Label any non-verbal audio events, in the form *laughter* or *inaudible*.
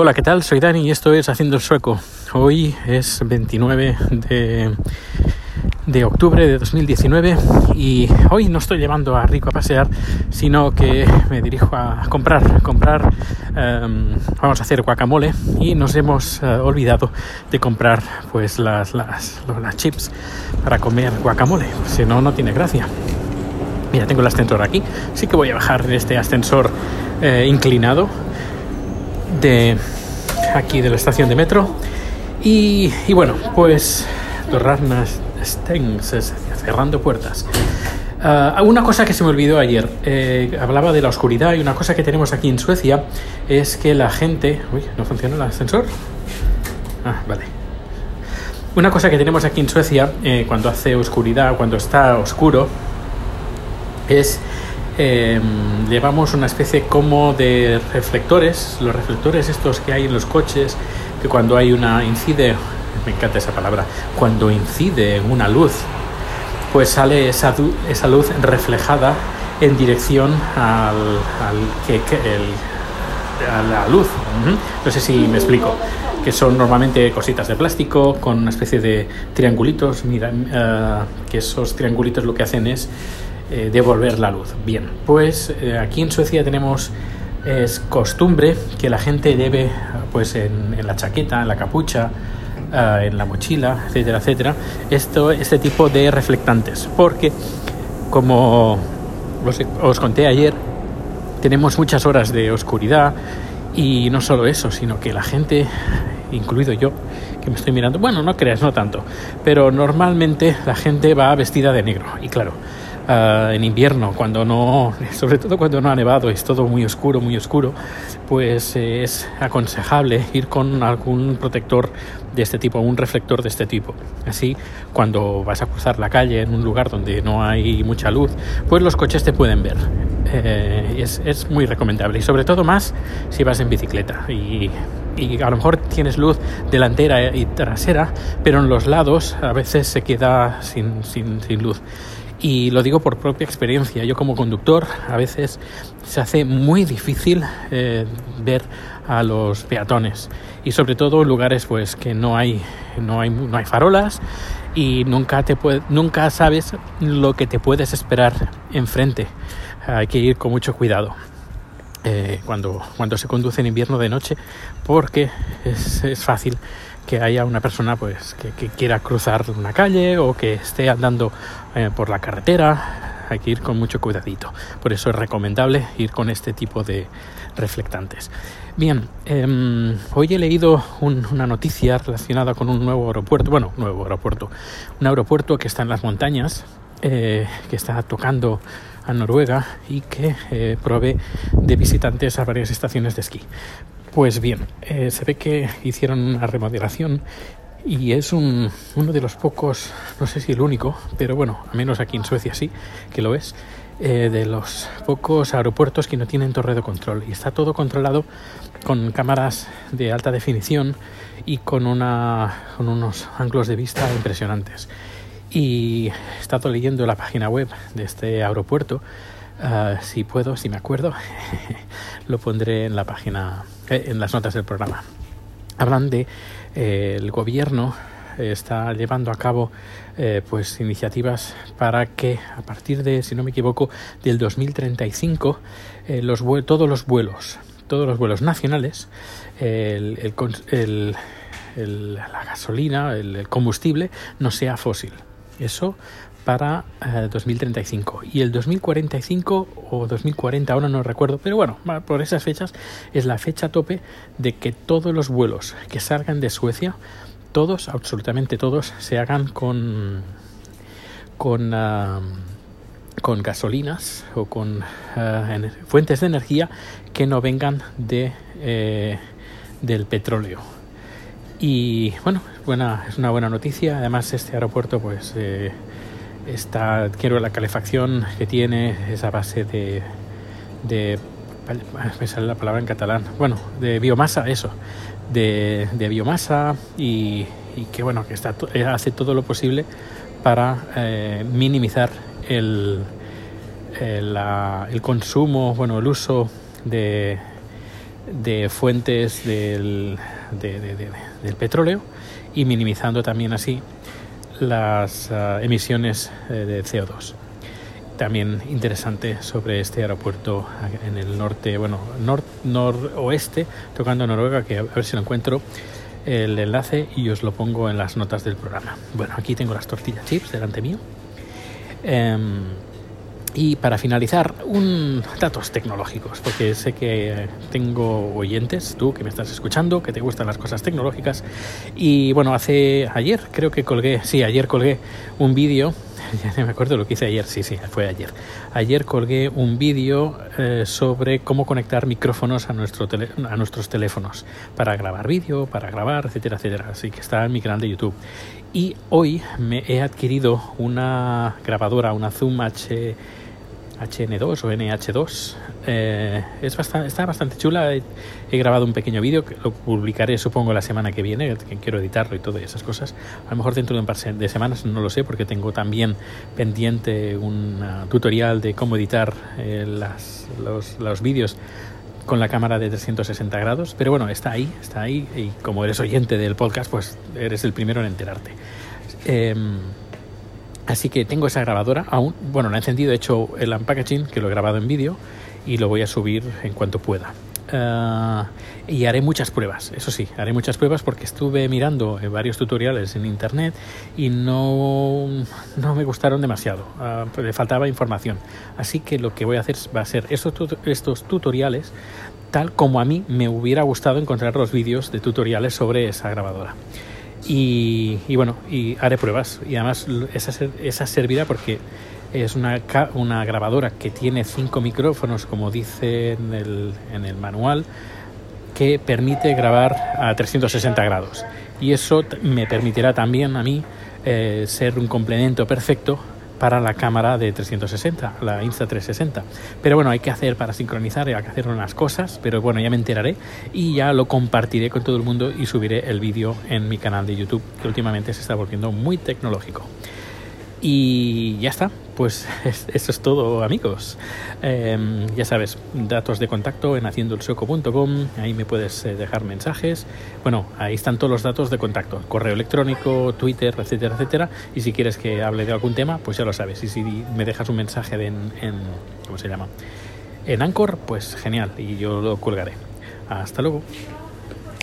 Hola, ¿qué tal? Soy Dani y esto es Haciendo el Sueco. Hoy es 29 de, de octubre de 2019 y hoy no estoy llevando a Rico a pasear, sino que me dirijo a comprar, comprar, em, vamos a hacer guacamole y nos hemos eh, olvidado de comprar pues las, las, chips para comer guacamole, si no, no tiene gracia. Mira, tengo el ascensor aquí, sí que voy a bajar este ascensor eh, inclinado de aquí de la estación de metro. Y, y bueno, pues Dorrarnas Stengs, cerrando puertas. Uh, una cosa que se me olvidó ayer, eh, hablaba de la oscuridad y una cosa que tenemos aquí en Suecia es que la gente... Uy, ¿no funciona el ascensor? Ah, vale. Una cosa que tenemos aquí en Suecia eh, cuando hace oscuridad, cuando está oscuro, es eh, llevamos una especie como de reflectores, los reflectores estos que hay en los coches, que cuando hay una incide, me encanta esa palabra, cuando incide una luz, pues sale esa, esa luz reflejada en dirección al, al que, el, a la luz. No sé si me explico. Que son normalmente cositas de plástico con una especie de triangulitos. Mira, uh, que esos triangulitos lo que hacen es eh, devolver la luz. Bien, pues eh, aquí en Suecia tenemos es costumbre que la gente debe, pues en, la chaqueta, en la capucha, uh, en la mochila, etcétera, etcétera, esto, este tipo de reflectantes, porque como os conté ayer, tenemos muchas horas de oscuridad y no solo eso, sino que la gente, incluido yo, que me estoy mirando, bueno, no creas, no tanto, pero normalmente la gente va vestida de negro y claro, uh, en invierno, cuando no, *laughs* sobre todo cuando no ha nevado, es todo muy oscuro, muy oscuro, pues eh, es aconsejable ir con algún protector de este tipo, un reflector de este tipo. Así, cuando vas a cruzar la calle en un lugar donde no hay mucha luz, pues los coches te pueden ver. Eh, es, es, muy recomendable y sobre todo más si vas en bicicleta y, y a lo mejor tienes luz delantera y trasera, pero en los lados a veces se queda sin, sin, sin luz. Y lo digo por propia experiencia. Yo como conductor a veces se hace muy difícil eh, ver a los peatones y sobre todo en lugares pues que no hay no hay no hay farolas y nunca te puede, nunca sabes lo que te puedes esperar enfrente. Hay que ir con mucho cuidado. Eh, cuando, cuando se conduce en invierno de noche porque es, es fácil que haya una persona pues que, quiera cruzar una calle o que esté andando eh, por la carretera hay que ir con mucho cuidadito por eso es recomendable ir con este tipo de reflectantes bien eh, hoy he leído un, una noticia relacionada con un nuevo aeropuerto bueno nuevo aeropuerto un aeropuerto que está en las montañas eh, que está tocando a Noruega y que eh, provee de visitantes a varias estaciones de esquí. Pues bien, eh, se ve que hicieron una remodelación y es un, uno de los pocos, no sé si el único, pero bueno, a menos aquí en Suecia sí, que lo es, eh, de los pocos aeropuertos que no tienen torre de control. Y está todo controlado con cámaras de alta definición y con, una, con unos ángulos de vista impresionantes. Y he estado leyendo la página web de este aeropuerto. Uh, si puedo, si me acuerdo, *laughs* lo pondré en la página eh, en las notas del programa. Hablan de eh, el gobierno está llevando a cabo eh, pues iniciativas para que a partir de, si no me equivoco, del 2035 eh, los todos los vuelos, todos los vuelos nacionales, el, el, el la gasolina, el combustible no sea fósil. Eso para eh, 2035 y el 2045 o 2040 ahora no recuerdo pero bueno por esas fechas es la fecha tope de que todos los vuelos que salgan de Suecia todos absolutamente todos se hagan con con con gasolinas o con uh, fuentes de energía que no vengan de eh, del petróleo. Y bueno buena es una buena noticia. Además este aeropuerto pues eh, está, quiero la calefacción que tiene esa base de, de me sale la palabra en catalán, bueno, de biomasa, eso, de, de biomasa y, y, que bueno, que está, hace todo lo posible para eh, minimizar el, la, el, consumo, bueno, el uso de, de fuentes del, del petróleo y minimizando también así las uh, emisiones eh, de CO2. También interesante sobre este aeropuerto en el norte, bueno, nor noroeste, tocando Noruega, que a ver si lo encuentro el enlace y os lo pongo en las notas del programa. Bueno, aquí tengo las tortillas chips delante mío. Um, y para finalizar, un datos tecnológicos, porque sé que tengo oyentes, tú que me estás escuchando, que te gustan las cosas tecnológicas. Y bueno, hace ayer creo que colgué, sí, ayer colgué un vídeo, *laughs* ya no me acuerdo lo que hice ayer, sí, sí, fue ayer. Ayer colgué un vídeo eh, sobre cómo conectar micrófonos a, nuestro a nuestros teléfonos para grabar vídeo, para grabar, etcétera, etcétera. Así que está en mi canal de YouTube. Y hoy me he adquirido una grabadora, una Zoom H HN2 o NH2. Eh, es bastante, está bastante chula. He, grabado un pequeño vídeo que lo publicaré supongo la semana que viene, que quiero editarlo y todas esas cosas. A lo mejor dentro de un par de semanas, no lo sé, porque tengo también pendiente un uh, tutorial de cómo editar eh, las, los, los vídeos con la cámara de 360 grados. Pero bueno, está ahí, está ahí. Y como eres oyente del podcast, pues eres el primero en enterarte. Eh, Así que tengo esa grabadora aún. Bueno, la he encendido, he hecho el unpackaging, que lo he grabado en vídeo, y lo voy a subir en cuanto pueda. Uh, y haré muchas pruebas, eso sí, haré muchas pruebas porque estuve mirando varios tutoriales en internet y no, no me gustaron demasiado, uh, le faltaba información. Así que lo que voy a hacer va a ser estos, estos tutoriales tal como a mí me hubiera gustado encontrar los vídeos de tutoriales sobre esa grabadora. Y, bueno, y haré pruebas. Y además esa, esa servirá porque es una, una grabadora que tiene cinco micrófonos, como dice en el, en el manual, que permite grabar a 360 grados. Y eso me permitirá también a mí eh, ser un complemento perfecto para la cámara de 360, la Insta360. Pero bueno, hay que hacer para sincronizar, hay que hacer unas cosas, pero bueno, ya me enteraré y ya lo compartiré con todo el mundo y subiré el vídeo en mi canal de YouTube, que últimamente se está volviendo muy tecnológico. Y ya está, pues *laughs* eso es todo amigos. Em, ya sabes, datos de contacto en haciendoelsueco.com, ahí me puedes eh, dejar mensajes. Bueno, ahí están todos los datos de contacto, correo electrónico, Twitter, etcétera, etcétera. Y si quieres que hable de algún tema, pues ya lo sabes. Y si me dejas un mensaje en, en ¿cómo se llama? En Anchor, pues genial, y yo lo colgaré. Hasta luego.